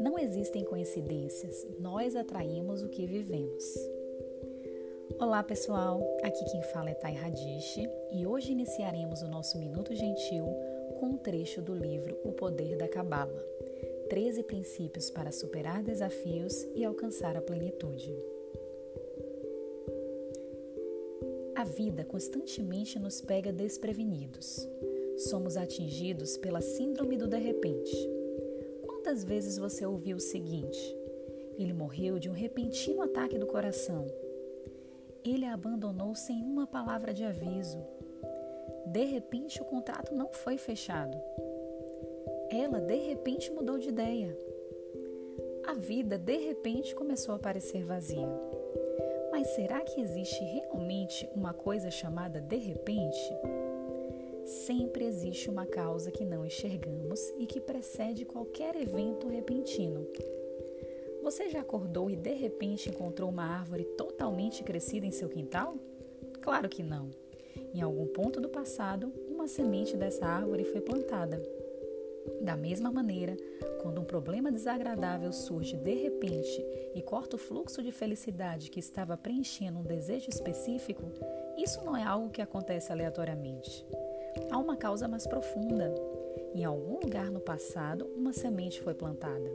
Não existem coincidências, nós atraímos o que vivemos. Olá pessoal, aqui quem fala é Thay Radish e hoje iniciaremos o nosso Minuto Gentil com um trecho do livro O Poder da Cabala 13 princípios para superar desafios e alcançar a plenitude. A vida constantemente nos pega desprevenidos. Somos atingidos pela síndrome do de repente. Quantas vezes você ouviu o seguinte: ele morreu de um repentino ataque do coração. Ele a abandonou sem uma palavra de aviso. De repente, o contrato não foi fechado. Ela de repente mudou de ideia. A vida de repente começou a parecer vazia. Mas será que existe realmente uma coisa chamada de repente? Sempre existe uma causa que não enxergamos e que precede qualquer evento repentino. Você já acordou e de repente encontrou uma árvore totalmente crescida em seu quintal? Claro que não. Em algum ponto do passado, uma semente dessa árvore foi plantada da mesma maneira, quando um problema desagradável surge de repente e corta o fluxo de felicidade que estava preenchendo um desejo específico, isso não é algo que acontece aleatoriamente. Há uma causa mais profunda. Em algum lugar no passado, uma semente foi plantada.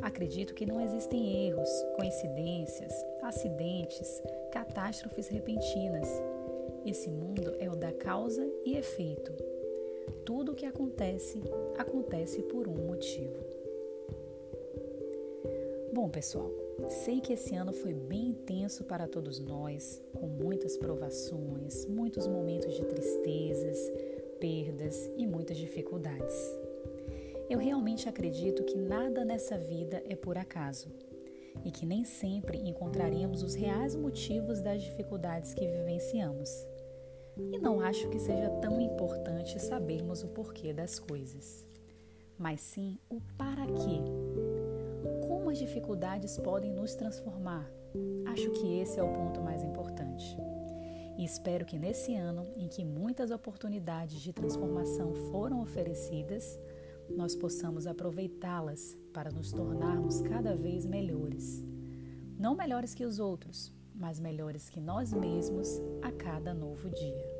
Acredito que não existem erros, coincidências, acidentes, catástrofes repentinas. Esse mundo é o da causa e efeito tudo o que acontece, acontece por um motivo. Bom, pessoal, sei que esse ano foi bem intenso para todos nós, com muitas provações, muitos momentos de tristezas, perdas e muitas dificuldades. Eu realmente acredito que nada nessa vida é por acaso e que nem sempre encontraremos os reais motivos das dificuldades que vivenciamos. E não acho que seja tão importante sabermos o porquê das coisas, mas sim o para quê. Como as dificuldades podem nos transformar? Acho que esse é o ponto mais importante. E espero que nesse ano, em que muitas oportunidades de transformação foram oferecidas, nós possamos aproveitá-las para nos tornarmos cada vez melhores. Não melhores que os outros, mas melhores que nós mesmos a cada novo dia.